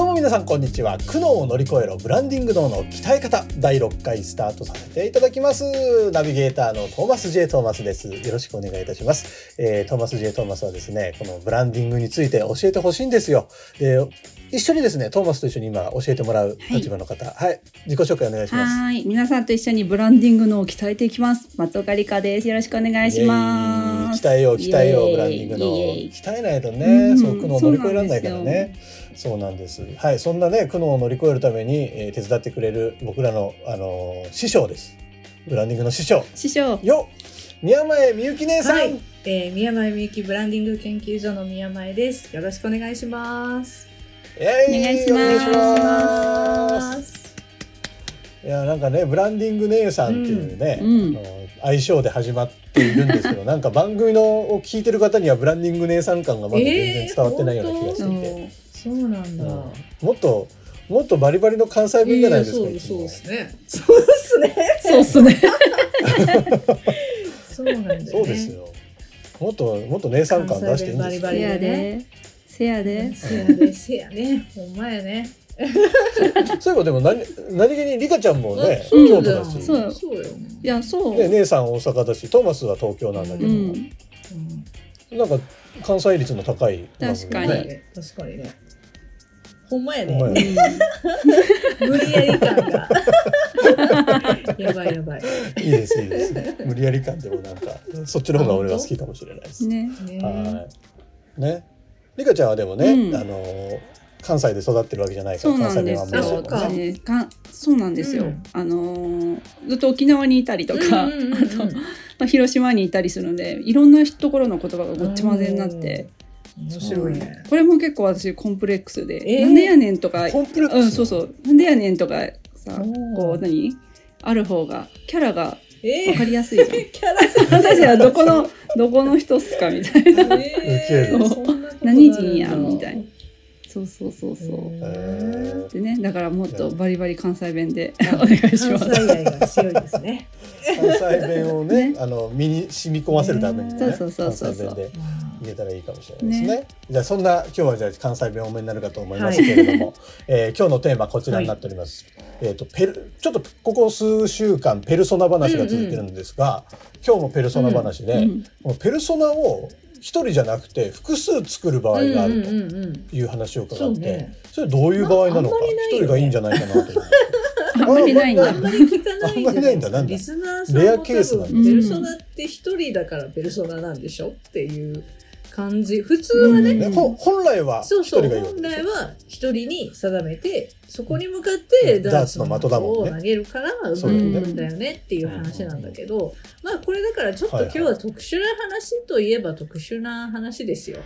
どうも皆さんこんにちは。苦悩を乗り越えろ。ブランディング脳の鍛え方。第6回スタートさせていただきます。ナビゲーターのトーマス J トーマスです。よろしくお願いいたします、えー、トーマス J トーマスはですねこのブランディングについて教えてほしいんですよ。で一緒にですねトーマスと一緒に今教えてもらう立場の方。はい、自己紹介お願いします。はい、皆さんと一緒にブランディングのを鍛えていきます。松岡理香です。よろしくお願いします。鍛えよう鍛えようブランディングの。鍛えないとね、うん。そう苦悩を乗り越えられないからそうなんねそうなんです。はい。そんなね苦悩を乗り越えるために、えー手伝ってくれる僕らの、あのー師匠です。ブランディングの師匠。師匠、よ宮前みゆき姉さん、はい、えー、宮前みゆきブランディング研究所の宮前です。よろしくお願いします。えお願いしますいやなんかねブランディング姉さんっていうね、うんあの愛称で始まっているんですけど なんか番組のを聞いてる方にはブランディング姉さん感がまだ全然伝わってないような気がしていて、そうなんだ。うんもっともっとバリバリの関西弁じゃないですか、そうそうですね。そうですね。そうっすね。そうなんだよね。そうですよもっともっと姉さん感出していいんですよ関西弁バリバリせやで、せやで。せやね。ほんまやね。そういえばでも何何気にリカちゃんもねそう京都だしそうよそうよ。いや、そう。ね、姉さん大阪だしトーマスは東京なんだけど、なんか関西率の高い確かにね確かにね。ほんまやね。や無理やり感が。やばいやばい。いいですいいです無理やり感でもなんかそっちの方が俺は好きかもしれないです、ね。ねはいねリカちゃんはでもね、うん。あの関西で育ってるわけじゃないからそうなんです。関西弁はあんまりあそっか。そうなんですよ。うん。あのーずっと沖縄にいたりとか、うんうんうんうん。あと、まあ、広島にいたりするので、いろんなところの言葉がごっち混ぜになって。面白いね。これも結構私コンプレックスで、えー？なんでやねんとかコンプレックスうんそうそう。なんでやねんとかさこう何？ある方がキャラがえわかりやすいじゃん。キャラ私はどこのどこの人っすかみたいな。えー何人やみたいな。そうそうそうそう。えー。でねだからもっとバリバリ関西弁でお願いし関ます。西愛が強いですね。関西弁をねね。あの身に染み込ませるためにね、そうそうそうそう。関西弁で言えたらいいかもしれないですね。じゃあそんな今日はじゃあ関西弁多めになるかと思いますけれども、えー今日のテーマこちらになっております。えっ、とペルちょっとここ数週間ペルソナ話が続いてるんですが、今日もペルソナ話で、うんもうペルソナを一人じゃなくて複数作る場合があるとうんうんうんうん。いう話を伺って、そうね。それどういう場合なのか一人がいいんじゃないかなと思って。あんまりないんだ。あんまり聞かないんじゃなんだ。なんだ。リスナーさんもレアケースなんだ。多分ペルソナって一人だからペルソナなんでしょっていう感じ。普通はね、ねほ本来はそうそう一人がいいわけ本来は一人に定めてそこに向かってうん。ダーツの的だもんね。を投げるからうまくいくん。だよねっていう話なんだけど、まあこれだからちょっと今日は特殊な話といえば特殊な話ですよ。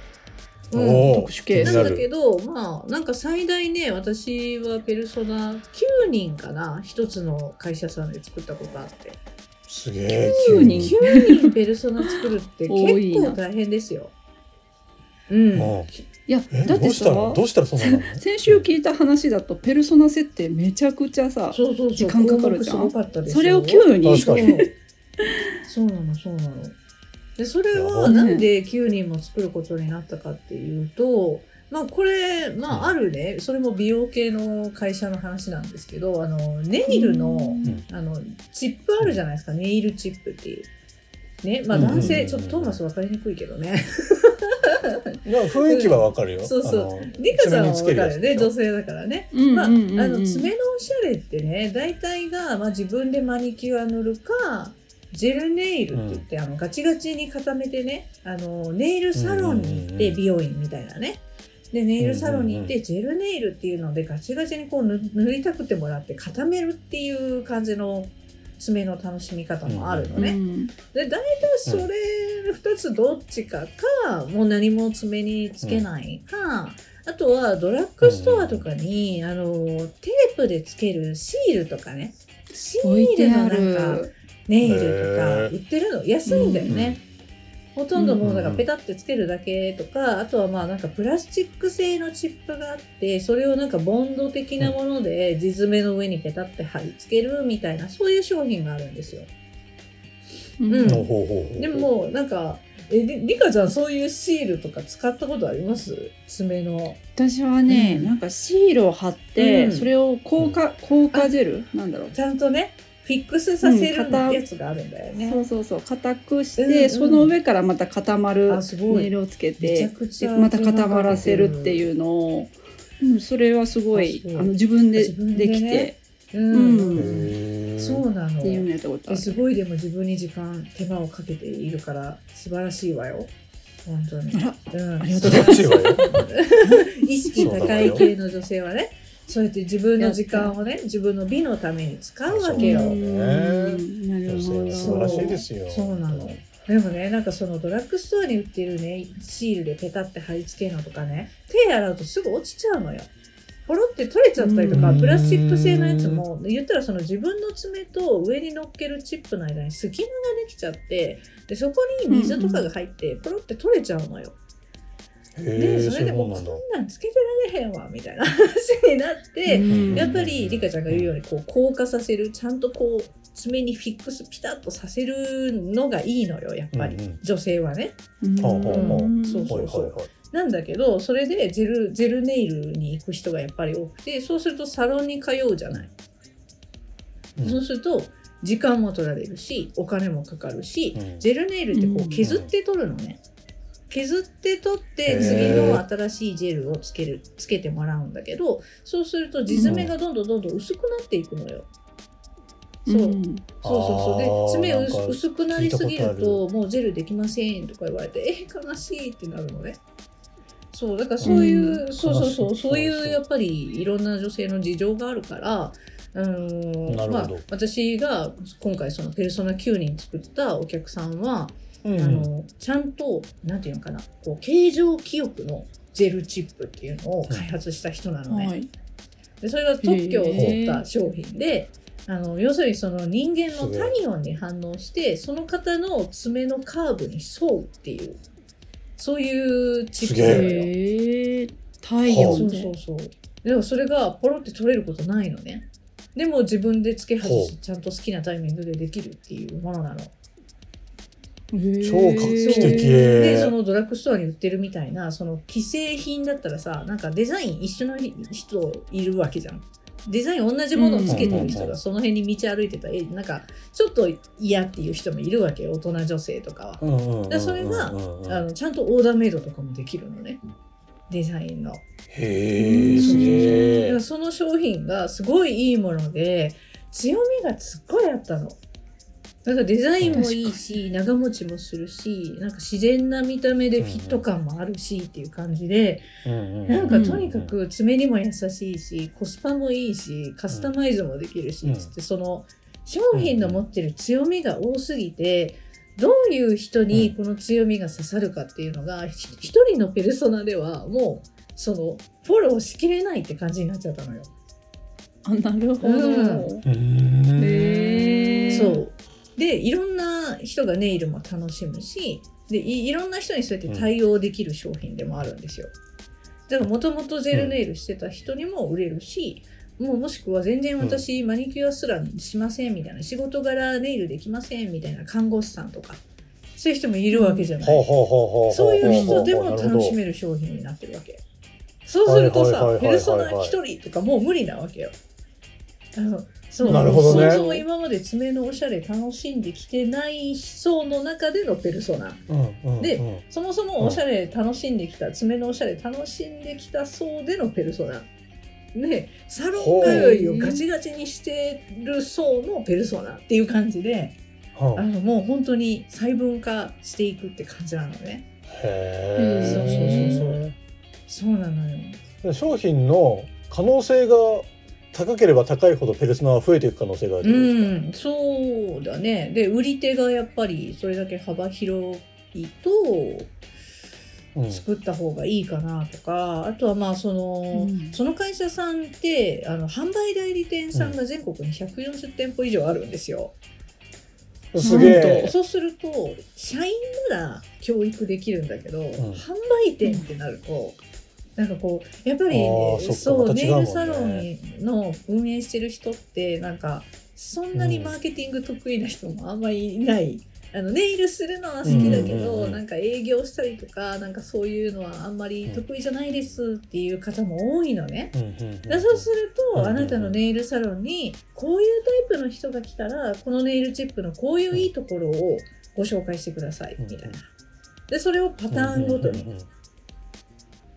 うん。特殊ケースなんだけどまあなんか最大ね私はペルソナ9人かな。一つの会社さんで作ったことあって。すげえ9人。9人ペルソナ作るって結構大変ですよ。うん、うんいやえだってさどうしたらどうしたらそんなの？先週聞いた話だとペルソナ設定めちゃくちゃさそうそうそう時間かかるじゃんそれを9人確かに。そうなのそうなの。でそれはいなんで9人も作ることになったかっていうとまあこれまうん。ああるね。それも美容系の会社の話なんですけどあのネイルのうん。あのチップあるじゃないですか。ネイルチップっていう。ね。まあうん。男性ちょっとトーマス分かりにくいけどね 雰囲気はわかるよ。そうそう。リカちゃんは分か。るよね女性だからね。うんまあ、あうんうん。うんの爪のおしゃれってね大体が、まあ、自分でマニキュア塗るかジェルネイルって言って、あのガチガチに固めてねあのネイルサロンに行って、うんうんうん美容院みたいなね。でネイルサロンに行っうんてジェルネイルっていうのでガチガチにこう塗塗りたくてもらって固めるっていう感じの爪の楽しみ方もあるのね。うん。で大体それ2つどっちかか、もう何も爪につけないか、あとはドラッグストアとかに、あのテープでつけるシールとかね。シールのなんかる。ネイルとか売ってるの。安いんだよね。ほとんどもうだかペタってつけるだけとか、あとはまあなんかプラスチック製のチップがあってそれをなんかボンド的なもので地爪の上にペタって貼り付けるみたいなそういう商品があるんですよ。でもなんかえりりかちゃんそういうシールとか使ったことあります？爪の。私はね、うん。なんかシールを貼って、うん。それを硬化、硬化ジェルなんだろう。ちゃんとねフィックスさせるうん固やつがあるんだよね。そうそうそう。硬くして、うんうん。その上からまた固まるあすごい。ネイルをつけてまた固まらせるっていうのを、うん、それはすごいあの自分で自分できて。うん、そうなの。っていうのやったことある。ですごい。でも自分に時間手間をかけているから素晴らしいわよ。本当に。うん、ありがとうございます。素晴らしいわよ意識高い系の女性はねそうやって自分の時間をね自分の美のために使うわけよ。そうなるほど。素晴らしいですよ。そうなの。でもねなんかそのドラッグストアに売ってるねシールでペタって貼り付けるのとかね手洗うとすぐ落ちちゃうのよポロって取れちゃったりとかうん。プラスチック製のやつも言ったらその自分の爪と上に乗っけるチップの間に隙間ができちゃってでそこに水とかが入ってポロって取れちゃうのよ。へでーそれでもうこんなんつけてられへんわみたいな話になって、うん。やっぱりリカちゃんが言うようにこう硬化させるちゃんとこう爪にフィックスピタッとさせるのがいいのよやっぱり、うんうん女性はね。なんだけどそれでジェルジェルネイルに行く人がやっぱり多くてそうするとサロンに通うじゃない。うんそうすると時間も取られるしお金もかかるし、うんジェルネイルってこううん削って取るのね。削って取って次の新しいジェルをつけるつけてもらうんだけどそうすると地爪がどんどんどんどん薄くなっていくのよ。そう、うん。そうそうそう。で爪薄薄くなりすぎるともうジェルできませんとか言われてえ悲しいってなるのね。そうだからそういう、うそうそうそう。そうい。そうやっぱりいろんな女性の事情があるからうーんまあ、私が今回そのペルソナ9人作ったお客さんは、うん。あのちゃんとなんていうのかなこう形状記憶のジェルチップっていうのを開発した人なのね。はい。でそれが特許を取った商品で、あの要するにその人間の体温に反応してその方の爪のカーブに沿うっていうそういうチップえなのよ。へえ。体そう温で。そうそう。でもそれがポロって取れることないのね。でも自分で付け外ほしちゃんと好きなタイミングでできるっていうものなの。超画期そう的でそのドラッグストアに売ってるみたいなその既製品だったらさなんかデザイン一緒の人いるわけじゃん。デザイン同じものをつけてる人がその辺に道歩いてたら、えなんかちょっと嫌っていう人もいるわけよ大人女性とかは。うんうんうんうんでそれがあのちゃんとオーダーメイドとかもできるのねデザインの。へえその商品がすごいいいもので強みがすっごいあったの。だからデザインもいいし長持ちもするしなんか自然な見た目でフィット感もあるしっていう感じで、なんかとにかく爪にも優しいしコスパもいいしカスタマイズもできるし、うん。つってその商品の持ってる強みが多すぎてどういう人にこの強みが刺さるかっていうのがひ一人のペルソナではもうそのフォローしきれないって感じになっちゃったのよ。あ、なるほど。うん。へえ。そうでいろんな人がネイルも楽しむしでいいろんな人にそうやって対応できる商品でもあるんですよ。だからもともとジェルネイルしてた人にも売れるし、もうもしくは全然私マニキュアすらしませんみたいな仕事柄ネイルできませんみたいな看護師さんとかそういう人もいるわけじゃない。ほうほうほうほうそういう人でも楽しるめる商品になってるわけ。そうするとさペルソナ一人とかもう無理なわけよ。あのそうなるほどねそもそも今まで爪のおしゃれ楽しんできてない層の中でのペルソナ。うんうんでうんそもそもおしゃれ楽しんできた、爪のおしゃれ楽しんできた層でのペルソナ。で、サロン通いをガチガチにしてる層のペルソナっていう感じで、はあのもう本当に細分化していくって感じなのね。へそうそうそうそうなのよ。う商品の可能性が高ければ高いほどペルソナは増えていく可能性があるうん、そうだね。で、売り手がやっぱりそれだけ幅広いとうん作った方がいいかなとか、あとはまあその、うんその会社さんってあの販売代理店さんが全国に140店舗以上あるんですよ。すげえ。そうすると社員なら教育できるんだけど、販売店ってなると。なんかこうやっぱりそう、ネイルサロンの運営してる人ってなんかそんなにマーケティング得意な人もあんまりいない、あのネイルするのは好きだけど、うんうんうんうん。なんか営業したりとかなんかそういうのはあんまり得意じゃないですっていう方も多いのね。うんうんうんだそうすると、うんうんうん。あなたのネイルサロンにこういうタイプの人が来たらこのネイルチップのこういういいところをご紹介してくださいみたいな。でそれをパターンごとに、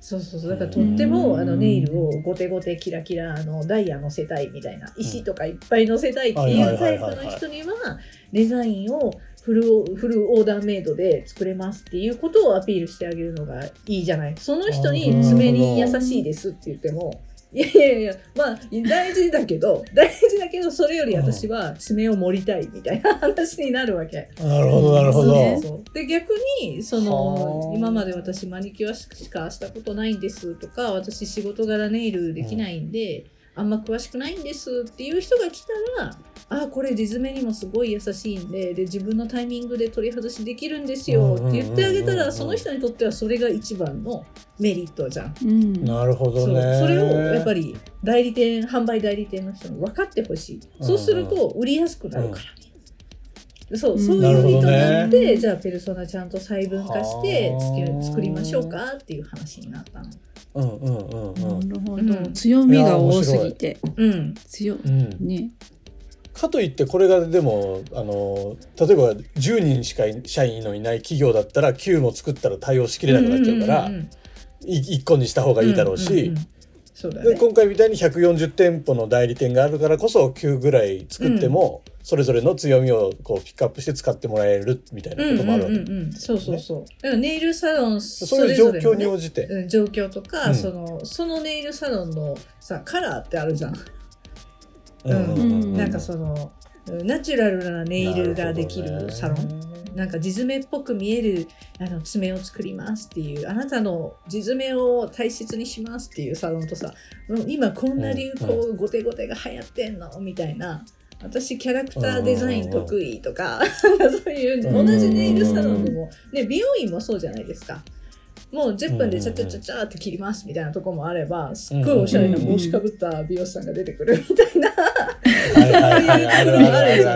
そうそうそう。だからとっても、うんあのネイルをゴテゴテキラキラあのダイヤ乗せたいみたいな。石とかいっぱい乗せたいってはいうタイプの人にはデザインをフルオフルオーダーメイドで作れますっていうことをアピールしてあげるのがいいじゃない。その人に爪に優しいですって言ってもいやいやいやまあ大事だけど 大事だけどそれより私は爪を盛りたいみたいな話になるわけ。なるほどなるほど。そうそうで逆にそのはあ今まで私マニキュアしかしたことないんですとか私仕事柄ネイルできないんで、あんま詳しくないんですっていう人が来たらあこれ地爪にもすごい優しいんでで自分のタイミングで取り外しできるんですよって言ってあげたらその人にとってはそれが一番のメリットじゃん。うん。なるほどそう。ね。それをやっぱり代理店販売代理店の人に分かってほしい。そうすると売りやすくなるから、うんそういう意図なるて、じゃあペルソナちゃんと細分化して作りましょうかっていう話になったの。うんうんうんうん。なるほうん。ど強みが多すぎて。うん、強うん。ね。かといってこれがでもあの例えば10人しか社員のいない企業だったら9も作ったら対応しきれなくなっちゃうから、んんんん。い1個にした方がいいだろうし、んんんそうだでね。今回みたいに140店舗の代理店があるからこそ9ぐらい作っても、それぞれの強みをこうピックアップして使ってもらえるみたいなうんうんこともあるわけ、うんうん、そうそうそう。だからネイルサロンそそういう状況にね応じて、うん、状況とか、うんそのそのネイルサロンのさカラーってあるじゃん。うんうんうんなんかそのナチュラルなネイルができるサロン。なんか地爪っぽく見えるあの爪を作りますっていうあなたの地爪を大切にしますっていうサロンとさ今こんな流行、うゴテゴテが流行ってんの？みたいな。私キャラクターデザイン得意とか？そういう同じネイルサロンでも、ね、美容院もそうじゃないですか。もう10分でチャチャチャチャって切りますみたいなとこもあればすっごいおしゃれな帽子かぶった美容師さんが出てくるみたいな、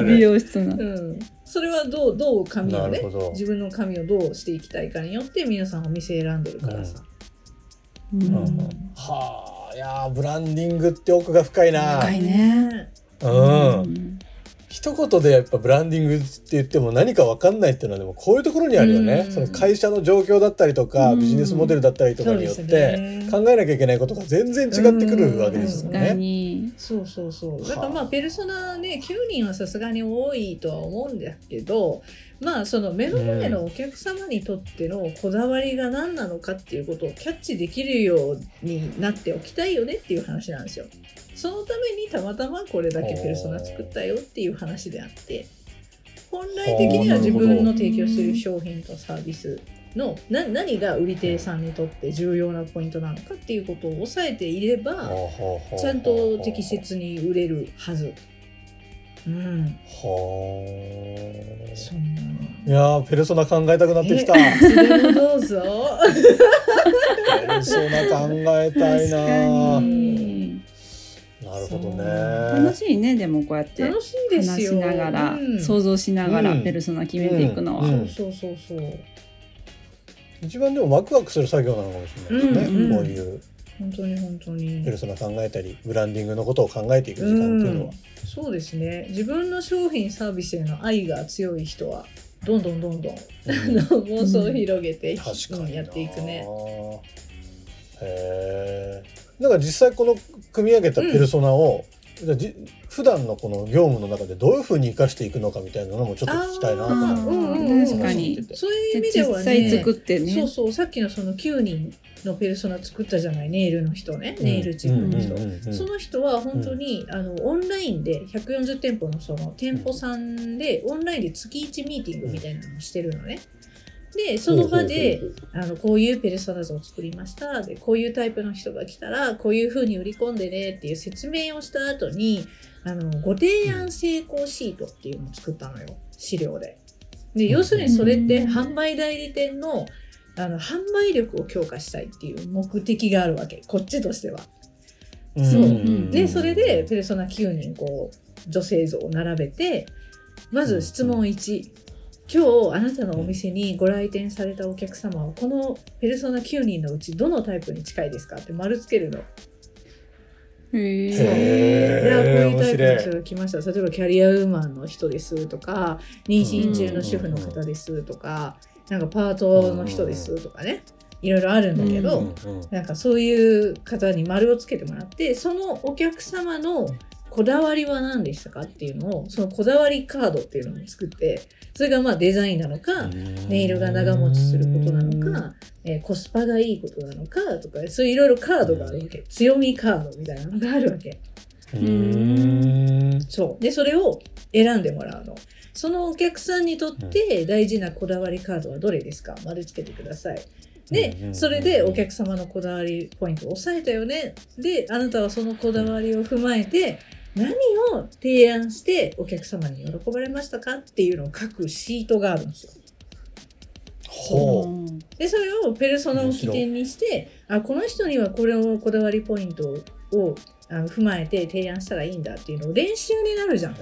美容室の。うん、それはどうどう髪をね自分の髪をどうしていきたいかによって皆さんお店選んでるからさ、うん。うん。うんはあいやーブランディングって奥が深いな。深いね。うん、うん一言でやっぱブランディングって言っても何か分かんないっていうのはでもこういうところにあるよね、うん。その会社の状況だったりとか、うん。ビジネスモデルだったりとかによって考えなきゃいけないことが全然違ってくるわけですよ確かね。に。そうそうそう。だからまあペルソナね9人はさすがに多いとは思うんだけどまあその目の前のお客様にとってのこだわりが何なのかっていうことをキャッチできるようになっておきたいよねっていう話なんですよ。そのためにたまたまこれだけペルソナ作ったよっていう話であって本来的には自分の提供している商品とサービスのな何が売り手さんにとって重要なポイントなのかっていうことを押さえていればちゃんと適切に売れるはず。うん、ほそんな。ういやーペルソナ考えたくなってきた。どうぞ。ペルソナ考えたいな。るほど楽ね。しいねでもこうやって楽しいですよ。話しながら、うん想像しながらうんペルソナ決めていくのは、うんそうそうそうそう。一番でもワクワクする作業なのかもしれないですね。うんうんこういう本当に本当にペル。ソナ考えたりブランディングのことを考えていく時間っていうのは。そうですね。自分の商品サービスへの愛が強い人はどんどんどんどんうん 妄想を広げて、やっていくね。へえ。なんか実際この組み上げたペルソナをじゃあじ普段のこの業務の中でどういうふうに生かしていくのかみたいなのもちょっと聞きたいなと思って。うんうんうん。確かに。そういう意で味では実際ね作ってね。そうそうさっきのその9人のペルソナ作ったじゃないネイルの人ね。ネイルチップの人、うんうんうんうん。その人は本当に、あのオンラインで140店舗のその店舗さんでオンラインで月1ミーティングみたいなのをしてるのね。でその場であのこういうペルソナ図を作りました。でこういうタイプの人が来たらこういう風に売り込んでねっていう説明をした後にあのご提案成功シートっていうのを作ったのよ。資料で。で要するにそれって販売代理店のあの販売力を強化したいっていう目的があるわけ。こっちとしては。でそれでペルソナ9人こう女性像を並べてまず質問1今日あなたのお店にご来店されたお客様はこのペルソナ9人のうちどのタイプに近いですかって丸つけるの。へー。そう。へー。いやこういうタイプの人が来ました。例えばキャリアウーマンの人ですとか妊娠中の主婦の方ですとか、なんかパートの人ですとかね。いろいろあるんだけど、うんうん。なんかそういう方に丸をつけてもらってそのお客様のこだわりは何でしたかっていうのをそのこだわりカードっていうのを作ってそれがまあデザインなのか、ネイルが長持ちすることなのか、えーコスパがいいことなのかとかそういういろいろカードがあるわけ。強みカードみたいなのがあるわけ。うんそう。でそれを選んでもらうの。そのお客さんにとって大事なこだわりカードはどれですか？丸つけてください。でそれでお客様のこだわりポイントを押さえたよね。であなたはそのこだわりを踏まえて何を提案してお客様に喜ばれましたかっていうのを書くシートがあるんですよ。ほでそれをペルソナを起点にしてあこの人にはこれをこだわりポイントをあの踏まえて提案したらいいんだっていうのを練習になるじゃん。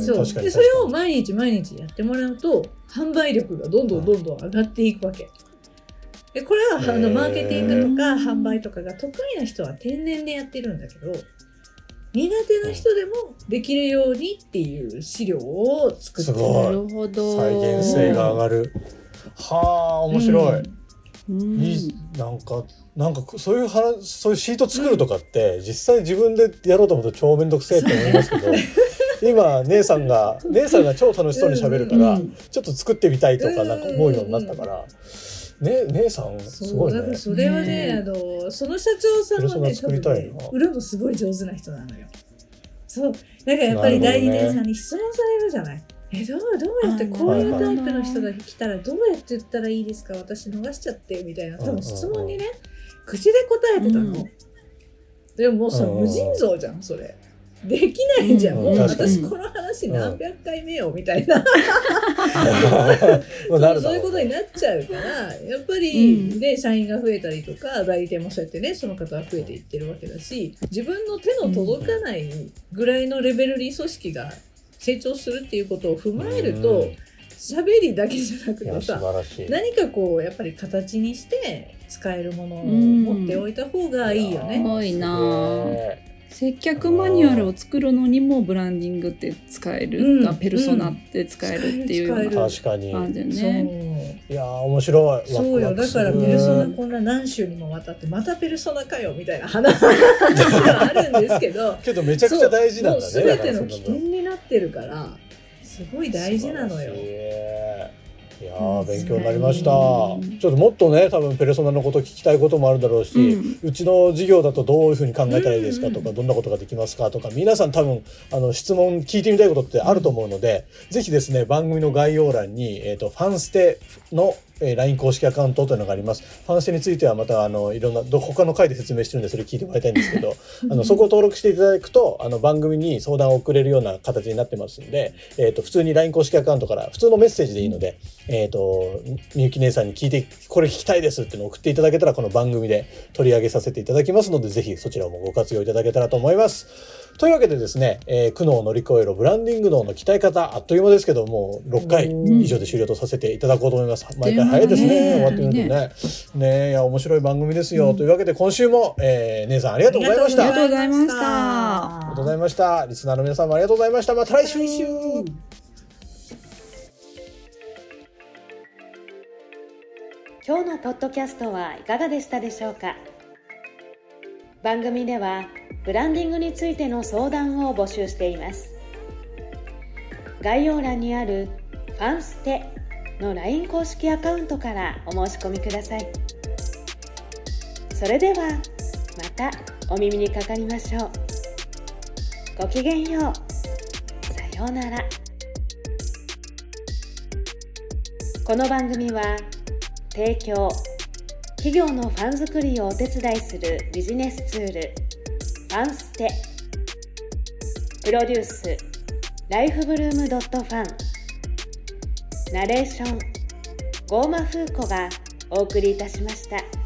そう。でそれを毎日毎日やってもらうと販売力がどんどんどんどん上がっていくわけ。でこれはあのマーケティングとか販売とかが得意な人は天然でやってるんだけど苦手な人でもできるようにっていう資料を作ってすごい。なるほど再現性が上がる。はあ面白い。うん。いいなんかなんかそういう話そういうシート作るとかって、実際自分でやろうと思うと超めんどくせえって思いますけど 今姉さんが姉さんが超楽しそうに喋るから、うん。ちょっと作ってみたいとかなんか思うようになったから、ね姉さんすごいね。だからそれはねねあのその社長さんはね多分ね売るのすごい上手な人なのよ。そう。だからやっぱり代理店さんに質問されるじゃない。えどうどうやってこういうタイプの人が来たらどうやって言ったらいいですか？私逃しちゃってみたいな。多分質問にね口で答えてたの。うん。でももう無尽蔵じゃんそれ。できないじゃん、うん。もう私この話何百回目よみたいな、まあなるだろそういうことになっちゃうからやっぱり、ね社員が増えたりとか代理店もそうやってねその方は増えていってるわけだし自分の手の届かないぐらいのレベルに組織が成長するっていうことを踏まえるとうん。喋りだけじゃなくてさ晴らしい。何かこうやっぱり形にして使えるものを持っておいた方がいいよすね。ごいな。ね接客マニュアルを作るのにもブランディングって使える、うん。あペルソナって使えるっていうような確かに。感じね。う。いやー面白い。そうよ。ワクワクするだからペルソナこんな何週にもわたってまたペルソナかよみたいな話はあるんですけど。けどめちゃくちゃ大事なんだね。全ての起点になってるからすごい大事なのよ。素晴らしいいや勉強になりました、うんちょっともっとね多分ペルソナのこと聞きたいこともあるだろうし、ううんちの事業だとどういうふうに考えたらいいですかとか、どんなことができますかとか皆さん多分あの質問聞いてみたいことってあると思うので、ぜひですね番組の概要欄に、えー、とファンステの、えー LINE 公式アカウントというのがありますファンステについてはまたあのいろんなど他の回で説明してるんでそれ聞いてもらいたいんですけどあのそこを登録していただくとあの番組に相談を送れるような形になってますんで、えー、と普通に LINE 公式アカウントから普通のメッセージでいいので、えー、とみゆき姉さんに聞いてこれ聞きたいですっていうのを送っていただけたらこの番組で取り上げさせていただきますのでぜひそちらもご活用いただけたらと思います。というわけでですね、えー苦悩を乗り越えろブランディング脳の鍛え方あっという間ですけどもう6回以上で終了とさせていただこうと思います。毎回早いですね終わってみるとね。ねいや面白い番組ですよ、というわけで今週も、えー姉さんありがとうございました。ありがとうございましたありがとうございました。リスナーの皆さんもありがとうございました。また来週。来週今日のポッドキャストはいかがでしたでしょうか？番組ではブランディングについての相談を募集しています概要欄にある「ファンステ」の LINE 公式アカウントからお申し込みください。それではまたお耳にかかりましょう。ごきげんよう。さようなら。この番組は提供企業のファン作りをお手伝いするビジネスツールファンステ。プロデュースライフブルームドットファン。ナレーションゴーマフーコがお送りいたしました。